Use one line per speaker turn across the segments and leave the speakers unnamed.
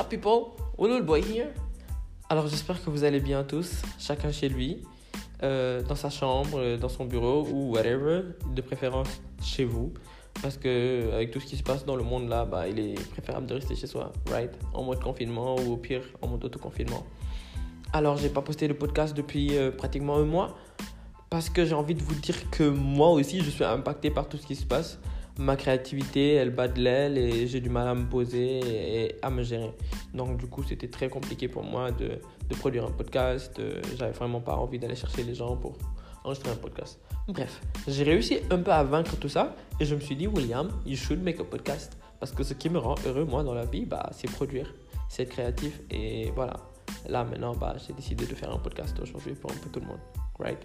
up people? Ulul boy here. Alors j'espère que vous allez bien tous, chacun chez lui, euh, dans sa chambre, euh, dans son bureau ou whatever, de préférence chez vous. Parce que avec tout ce qui se passe dans le monde là, bah, il est préférable de rester chez soi, right? En mode confinement ou au pire en mode autoconfinement. Alors j'ai pas posté de podcast depuis euh, pratiquement un mois parce que j'ai envie de vous dire que moi aussi je suis impacté par tout ce qui se passe ma créativité, elle bat de l'aile et j'ai du mal à me poser et à me gérer. Donc du coup, c'était très compliqué pour moi de, produire un podcast. Euh, j'avais vraiment pas envie d'aller chercher les gens pour enregistrer un podcast. Bref, j'ai réussi un peu à vaincre tout ça et je me suis dit, William, you should make a podcast. Parce que ce qui me rend heureux, moi, dans la vie, bah, c'est produire, c'est être créatif et voilà. Là, maintenant, bah, j'ai décidé de faire un podcast aujourd'hui pour un peu tout le monde. Right?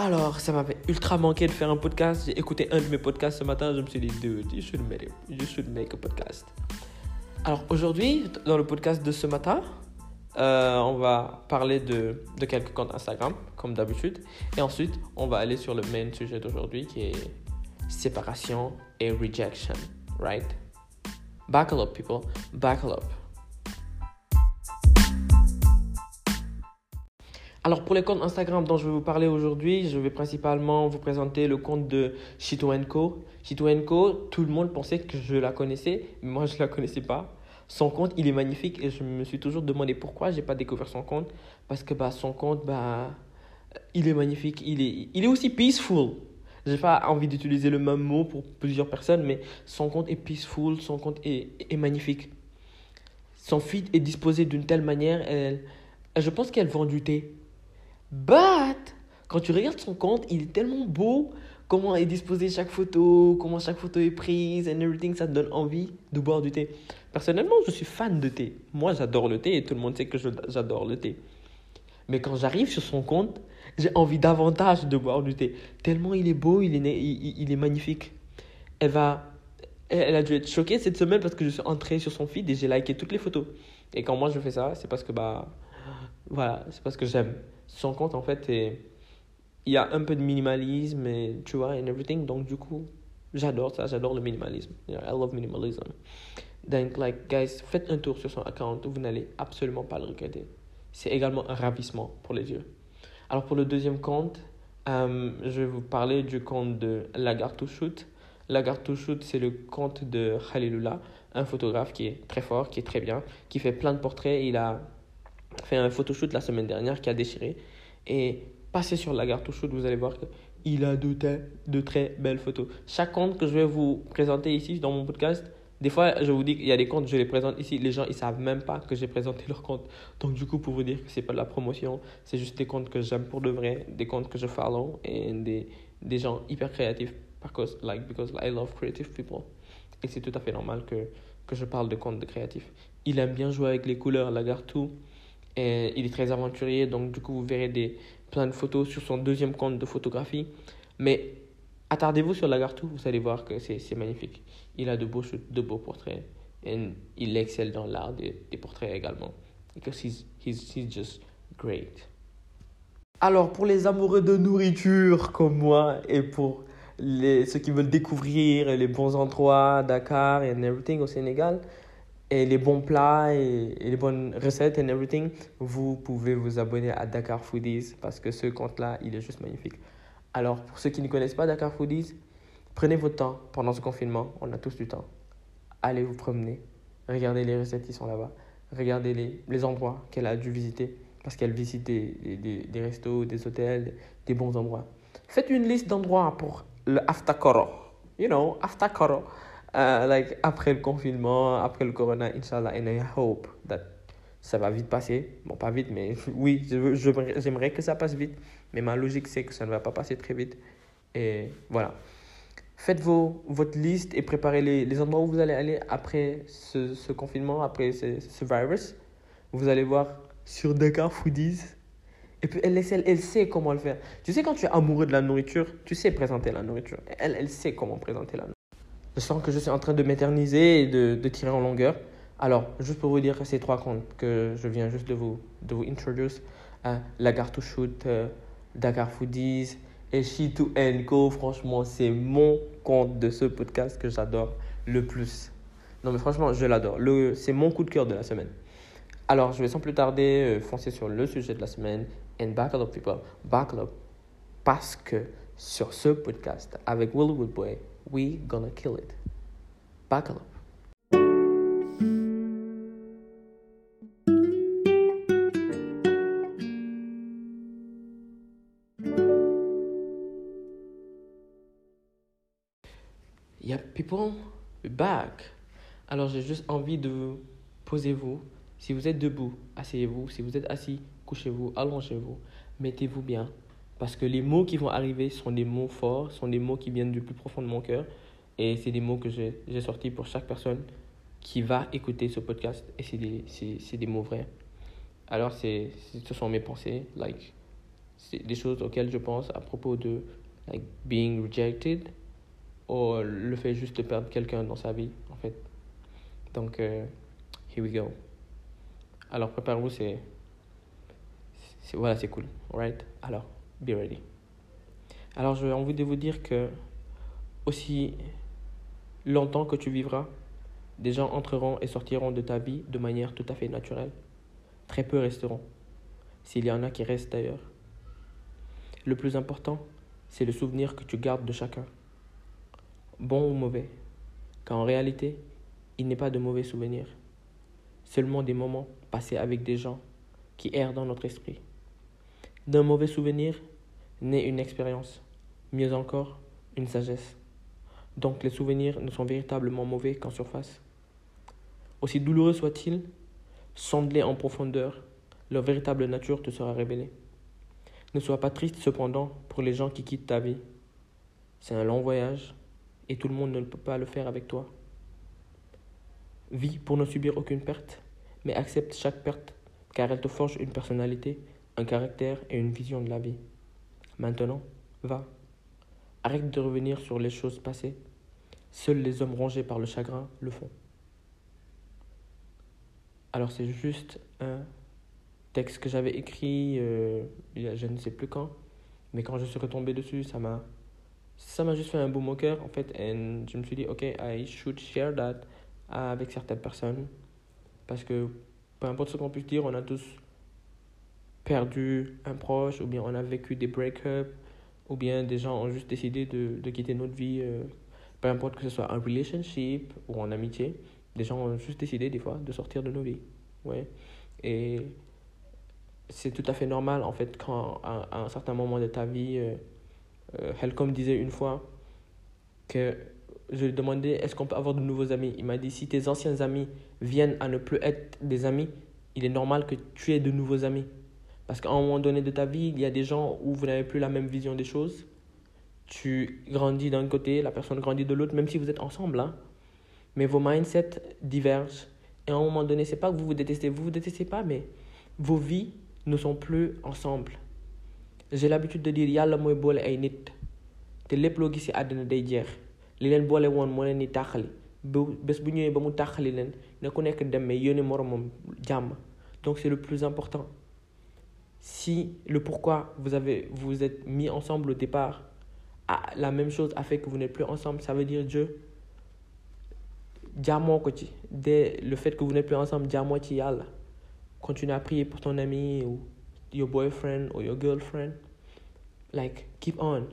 Alors, ça m'avait ultra manqué de faire un podcast. J'ai écouté un de mes podcasts ce matin. Je me suis dit, dude, you should make. You should make a podcast. Alors, aujourd'hui, dans le podcast de ce matin, euh, on va parler de, de, quelques comptes Instagram, comme d'habitude. Et ensuite, on va aller sur le main sujet d'aujourd'hui qui est séparation et rejection. Right? Buckle up, people. Buckle up. Alors pour les comptes Instagram dont je vais vous parler aujourd'hui, je vais principalement vous présenter le compte de Chito Co. Co, tout le monde pensait que je la connaissais, mais moi je ne la connaissais pas. Son compte, il est magnifique et je me suis toujours demandé pourquoi j'ai pas découvert son compte. Parce que bah, son compte, bah, il est magnifique, il est, il est aussi peaceful. J'ai pas envie d'utiliser le même mot pour plusieurs personnes, mais son compte est peaceful, son compte est, est magnifique. Son feed est disposé d'une telle manière, je pense qu'elle vend du thé. But, quand tu regardes son compte, il est tellement beau. Comment est disposée chaque photo, comment chaque photo est prise, and everything, ça te donne envie de boire du thé. Personnellement, je suis fan de thé. Moi, j'adore le thé et tout le monde sait que j'adore le thé. Mais quand j'arrive sur son compte, j'ai envie davantage de boire du thé. Tellement il est beau, il est, il, est magnifique. Elle, va, elle a dû être choquée cette semaine parce que je suis entré sur son feed et j'ai liké toutes les photos. Et quand moi je fais ça, c'est parce que bah voilà, c'est parce que j'aime son compte, en fait, il y a un peu de minimalisme, et, tu vois, everything. Donc, du coup, j'adore ça, j'adore le minimalisme. I love minimalism. Donc, like, guys, faites un tour sur son account, vous n'allez absolument pas le regretter. C'est également un ravissement pour les yeux. Alors, pour le deuxième compte, euh, je vais vous parler du compte de Lagarto Shoot. Lagarto Shoot, c'est le compte de Khalilullah, un photographe qui est très fort, qui est très bien, qui fait plein de portraits. Il a fait un photoshoot la semaine dernière qui a déchiré. Et passez sur Lagarto Shoot, vous allez voir qu'il a de, de très belles photos. Chaque compte que je vais vous présenter ici dans mon podcast, des fois, je vous dis qu'il y a des comptes, je les présente ici, les gens, ils savent même pas que j'ai présenté leur compte. Donc, du coup, pour vous dire que c'est pas de la promotion, c'est juste des comptes que j'aime pour de vrai, des comptes que je follow et des, des gens hyper créatifs because, like, because I love creative people. Et c'est tout à fait normal que, que je parle de comptes créatifs. Il aime bien jouer avec les couleurs, Lagarto. Il est très aventurier, donc du coup, vous verrez des, plein de photos sur son deuxième compte de photographie. Mais attardez-vous sur Lagartou, vous allez voir que c'est magnifique. Il a de beaux, de beaux portraits. Et il excelle dans l'art des, des, portraits également. Because he's, he's, he's just great. Alors, pour les amoureux de nourriture comme moi et pour les, ceux qui veulent découvrir les bons endroits, Dakar et everything au Sénégal, et les bons plats et, les bonnes recettes and everything, vous pouvez vous abonner à Dakar Foodies parce que ce compte-là, il est juste magnifique. Alors, pour ceux qui ne connaissent pas Dakar Foodies, prenez votre temps pendant ce confinement. On a tous du temps. Allez vous promener. Regardez les recettes qui sont là-bas. Regardez les, les endroits qu'elle a dû visiter parce qu'elle visite des, des, des, restos, des hôtels, des bons endroits. Faites une liste d'endroits pour le Aftakoro. You know, Aftakoro. Uh, like après le confinement, après le corona, inshallah, and I hope that ça va vite passer. Bon, pas vite, mais oui, j'aimerais que ça passe vite. Mais ma logique, c'est que ça ne va pas passer très vite. Et voilà. Faites vos, votre liste et préparez les, les endroits où vous allez aller après ce, ce confinement, après ce, ce, virus. Vous allez voir sur Dakar Foodies. Et puis elle, elle, elle sait comment le faire. Tu sais, quand tu es amoureux de la nourriture, tu sais présenter la nourriture. Elle, elle sait comment présenter la nourriture. Je sens que je suis en train de m'éterniser et de, de, tirer en longueur. Alors, juste pour vous dire ces trois comptes que je viens juste de vous, de vous introduire, euh, Lagarto Shoot, euh, Dakar Foodies et She2 Co. Franchement, c'est mon compte de ce podcast que j'adore le plus. Non, mais franchement, je l'adore. C'est mon coup de cœur de la semaine. Alors, je vais sans plus tarder euh, foncer sur le sujet de la semaine. And buckle up, people. Buckle up. Parce que sur ce podcast, avec Will Woodboy, we gonna kill it. Buckle. Yep, people, back. Alors, j'ai juste envie de posez-vous. Si vous êtes debout, asseyez-vous. Si vous êtes assis, couchez-vous, allongez-vous. Mettez-vous bien. Parce que les mots qui vont arriver sont des mots forts, sont des mots qui viennent du plus profond de mon cœur. Et c'est des mots que j'ai sortis pour chaque personne qui va écouter ce podcast. Et c'est des, des mots vrais. Alors, c'est, ce sont mes pensées. Like, c'est des choses auxquelles je pense à propos de like, being rejected ou le fait juste de perdre quelqu'un dans sa vie, en fait. Donc, euh, here we go. Alors, préparez-vous, c'est- Voilà, c'est cool. Alright? Alors, be ready. Alors, j'ai envie de vous dire que aussi longtemps que tu vivras, des gens entreront et sortiront de ta vie de manière tout à fait naturelle. Très peu resteront, s'il y en a qui restent d'ailleurs. Le plus important, c'est le souvenir que tu gardes de chacun, bon ou mauvais, car en réalité, il n'est pas de mauvais souvenirs, seulement des moments passés avec des gens qui errent dans notre esprit. D'un mauvais souvenir naît une expérience, mieux encore, une sagesse. Donc les souvenirs ne sont véritablement mauvais qu'en surface. Aussi douloureux soient-ils, sonde-les en profondeur, leur véritable nature te sera révélée. Ne sois pas triste cependant pour les gens qui quittent ta vie. C'est un long voyage et tout le monde ne peut pas le faire avec toi. Vis pour ne subir aucune perte, mais accepte chaque perte car elle te forge une personnalité, un caractère et une vision de la vie. Maintenant, va. Arrête de revenir sur les choses passées. Seuls les hommes rongés par le chagrin le font. Alors c'est juste un texte que j'avais écrit euh, il y a je ne sais plus quand, mais quand je suis retombé dessus, ça m'a ça m'a juste fait un boom au en fait, et je me suis dit ok, I should share that avec certaines personnes parce que peu importe ce qu'on puisse dire, on a tous perdu un proche ou bien on a vécu des break-ups ou bien des gens ont juste décidé de, de quitter notre vie, euh, peu importe que ce soit en relationship ou en amitié, des gens ont juste décidé des fois de sortir de nos vies. Ouais. Et c'est tout à fait normal en fait quand à, à un certain moment de ta vie, euh, euh, Helcom disait une fois que je lui demandais est-ce qu'on peut avoir de nouveaux amis? Il m'a dit si tes anciens amis viennent à ne plus être des amis, il est normal que tu aies de nouveaux amis. Parce qu'à un moment donné de ta vie, il y a des gens où vous n'avez plus la même vision des choses. Tu grandis d'un côté, la personne grandit de l'autre, même si vous êtes ensemble. Hein. Mais vos mindsets divergent. Et à un moment donné, c'est pas que vous vous détestez, vous vous détestez pas, mais vos vies ne sont plus ensemble. J'ai l'habitude de dire yàlla mooy boole ay nit te lépp loo gis ci àddina day jeex li leen boole woon moo leen di tàqali bu bés bu ba mu leen ne ku nekk dem mais donc c'est le plus important si le pourquoi vous avez vous êtes mis ensemble au départ la même chose a fait que vous n'êtes plus ensemble ça veut dire Dieu ci dès le fait que vous n'êtes plus ensemble yàlla continue à prier pour ton ami ou your boyfriend ou your girlfriend. Like keep on.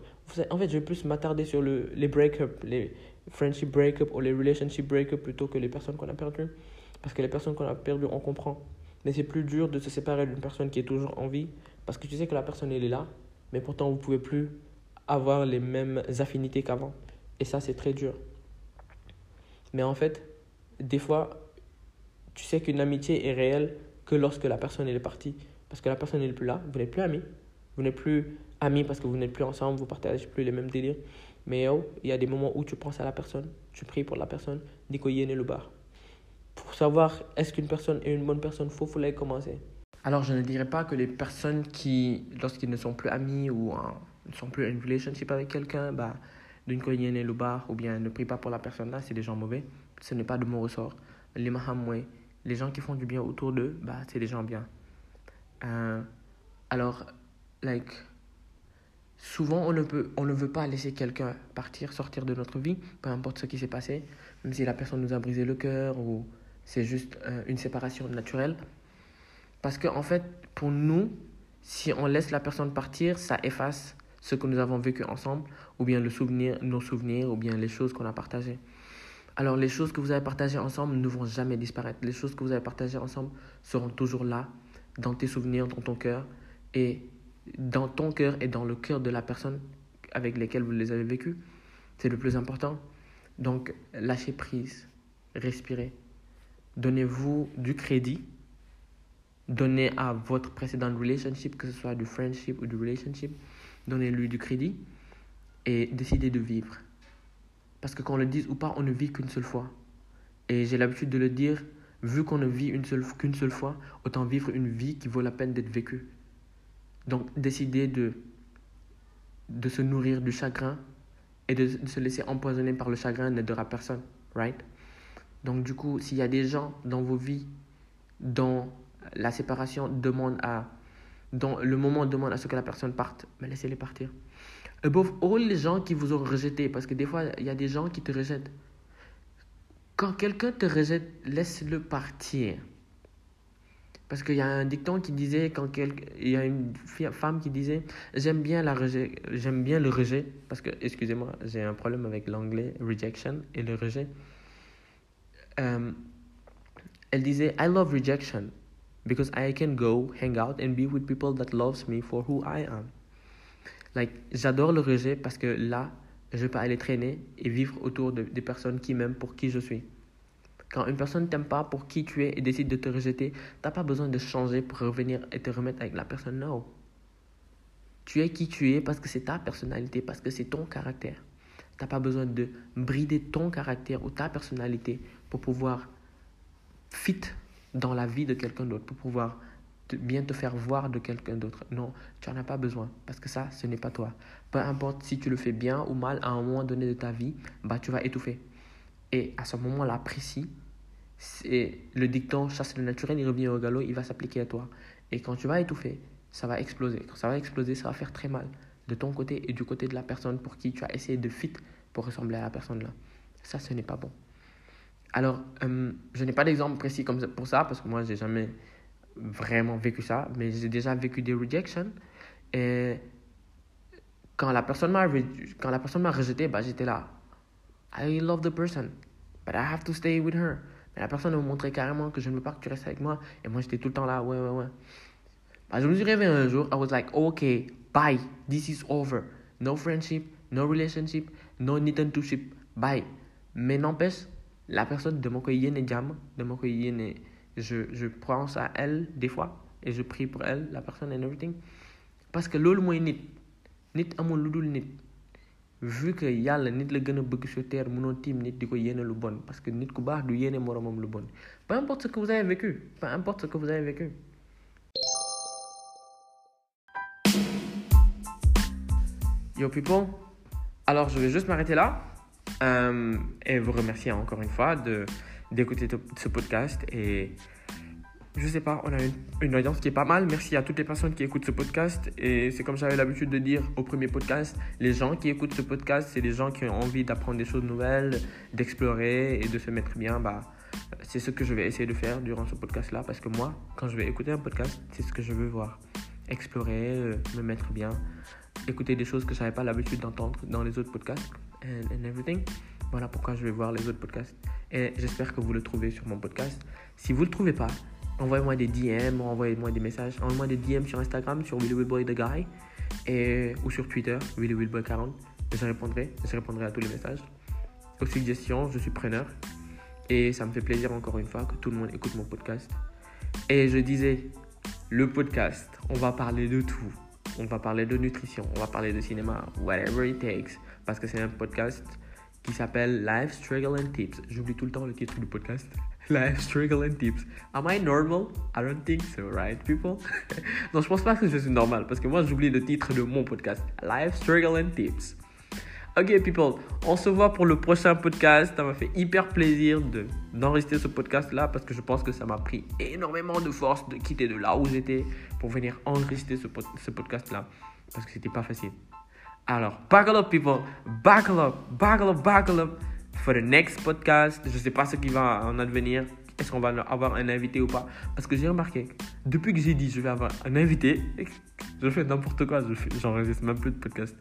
En fait je vais plus m'attarder sur le, les break-up les friendship break-up ou les relationship break-up plutôt que les personnes qu'on a perdues. Parce que les personnes qu'on a perdues on comprend mais c'est plus dur de se séparer d'une personne qui est toujours en vie parce que tu sais que la personne elle est là mais pourtant vous pouvez plus avoir les mêmes affinités qu'avant. Et ça c'est très dur. Mais en fait des fois tu sais qu'une amitié est réelle que lorsque la personne est partie. Parce que la personne n'est plus là vous n'êtes plus amis. Vous n'êtes plus amis parce que vous n'êtes plus ensemble vous partagez plus les mêmes délires. Mais yow il y a des moments où tu penses à la personne tu pries pour la personne di ko yéene lu baax pour savoir est-ce qu'une personne est une bonne personne foofu lay commencer. Alors je ne dirais pas que les personnes qui lorsqu'ils ne sont plus amis ou en, ne sont plus en relationship avec quelqu'un bah ko yéene lu baax ou bien ne prie pas pour la personne là c'est des gens mauvais. Ce n'est pas de mon ressort. Li ma xam mooy les gens qui font du bien autour d'eux bah c'est des gens bien. Euh, alors like souvent on ne, peut, on ne veut pas laisser quelqu'un partir, sortir de notre vie, peu importe ce qui s'est passé, même si la personne nous a brisé le cœur ou c'est juste euh, une séparation naturelle. Parce qu'en en fait, pour nous, si on laisse la personne partir, ça efface ce que nous avons vécu ensemble, ou bien le souvenir, nos souvenirs, ou bien les choses qu'on a partagées. Alors les choses que vous avez partagées ensemble ne vont jamais disparaître. Les choses que vous avez partagées ensemble seront toujours là, dans tes souvenirs, dans ton cœur, et dans ton cœur et dans le cœur de la personne avec laquelle vous les avez vécues. C'est le plus important. Donc lâchez prise, respirez. Donnez-vous du crédit. Donnez à votre précédent relationship, que ce soit du friendship ou du relationship, donnez-lui du crédit et décidez de vivre. Parce que qu'on le dise ou pas, on ne vit qu'une seule fois. Et j'ai l'habitude de le dire, vu qu'on ne vit seule, qu'une seule fois, autant vivre une vie qui vaut la peine d'être vécue. Donc décider de, de se nourrir du chagrin et de, de se laisser empoisonner par le chagrin n'aidera personne, right? Donc du coup, s'il y a des gens dans vos vies dont la séparation demande à, dont le moment demande à ce que la personne parte, mais laissez-les partir. Above all les gens qui vous ont rejeté, parce que des fois, il y a des gens qui te rejettent. Quand quelqu'un te rejette, laisse-le partir. Parce qu'il y a un dicton qui disait, quand il y a une femme qui disait, j'aime bien, la j'aime bien le rejet, parce que, excusez-moi, j'ai un problème avec l'anglais, rejection et le rejet. Euh, elle disait, I love rejection, because I can go, hang out, and be with people that loves me for who I am. Like, j'adore le rejet parce que là, je peux aller traîner et vivre autour de, des personnes qui m'aiment pour qui je suis. Quand une personne ne t'aime pas pour qui tu es et décide de te rejeter, tu n'as pas besoin de changer pour revenir et te remettre avec la personne. Non. Tu es qui tu es parce que c'est ta personnalité, parce que c'est ton caractère. Tu n'as pas besoin de brider ton caractère ou ta personnalité pour pouvoir fit dans la vie de quelqu'un d'autre, pour pouvoir bien te faire voir de quelqu'un d'autre. Non, tu n'en as pas besoin parce que ça, ce n'est pas toi. Peu importe si tu le fais bien ou mal à un moment donné de ta vie, bah, tu vas étouffer. Et à ce moment-là précis, c'est le dicton chasse le naturel, il revient au galop, il va s'appliquer à toi. Et quand tu vas étouffer, ça va exploser. Quand ça va exploser, ça va faire très mal de ton côté et du côté de la personne pour qui tu as essayé de fit pour ressembler à la personne là. Ça, ce n'est pas bon. Alors, euh, je n'ai pas d'exemple précis comme pour ça parce que moi, j'ai jamais vraiment vécu ça, mais j'ai déjà vécu des rejections. Et quand la personne m'a quand la personne m'a rejeté, bah, j'étais là. I love the person, but I have to stay with her. Mais la personne m'a montré carrément que je ne veux pas que tu restes avec moi. Et moi, j'étais tout le temps là, ouais, ouais, ouais. Bah, je me suis réveillé un jour, I was like, okay, bye, this is over. No friendship, no relationship, no need to ship, bye. Mais n'empêche, la personne de mon côté, de mon côté, je, je pense à elle des fois et je prie pour elle, la personne and everything. Parce que loolu mooy nit nit amul lu dul nit vu que yàlla nit la gën a bëgg sur terre mënoo tiim nit di ko yéene lu bon parce que nit ku baax du yéene moromam lu bon peu importe ce que vous avez vécu peu importe ce que vous avez vécu. Yo people, alors je vais juste m'arrêter là euh, et vous remercier encore une fois de d'écouter ce podcast. Et je sais pas, on a une, audience qui est pas mal. Merci à toutes les personnes qui écoutent ce podcast. Et c'est comme j'avais l'habitude de dire au premier podcast, les gens qui écoutent ce podcast, c'est des gens qui ont envie d'apprendre des choses nouvelles, d'explorer et de se mettre bien. Bah, c'est ce que je vais essayer de faire durant ce podcast-là. Parce que moi, quand je vais écouter un podcast, c'est ce que je veux voir. Explorer, euh, me mettre bien, écouter des choses que je n'avais pas l'habitude d'entendre dans les autres podcasts and, everything. Voilà pourquoi je vais voir les autres podcasts. Et j'espère que vous le trouvez sur mon podcast. Si vous ne le trouvez pas, envoyez-moi des DM, envoyez-moi des messages. Envoyez-moi des DM sur Instagram, sur Willy The Guy, et, ou sur Twitter, Willy 40. Je répondrai, je répondrai à tous les messages. Aux suggestions, je suis preneur. Et ça me fait plaisir encore une fois que tout le monde écoute mon podcast. Et je disais, le podcast, on va parler de tout. On va parler de nutrition, on va parler de cinéma, whatever it takes. Parce que c'est un podcast qui s'appelle Life Struggle and Tips. J'oublie tout le temps le titre du podcast. Life Struggle and Tips. Am I normal? I don't think so, right, people? non, je pense pas que je suis normal parce que moi j'oublie le titre de mon podcast. Life Struggle and Tips. Ok, people, on se voit pour le prochain podcast. Ça m'a fait hyper plaisir de, d'enregistrer ce podcast-là parce que je pense que ça m'a pris énormément de force de quitter de là où j'étais pour venir enregistrer ce, podcast-là parce que c'était pas facile. Alors, buckle up, people. Buckle up, buckle up, buckle up. For the next podcast, je sais pas ce qui va en advenir. Est-ce qu'on va avoir un invité ou pas? Parce que j'ai remarqué, depuis que j'ai dit je vais avoir un invité, je fais n'importe quoi. J'enregistre même plus de podcast.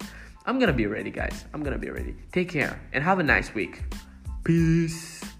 I'm gonna be ready, guys. I'm gonna be ready. Take care and have a nice week. Peace.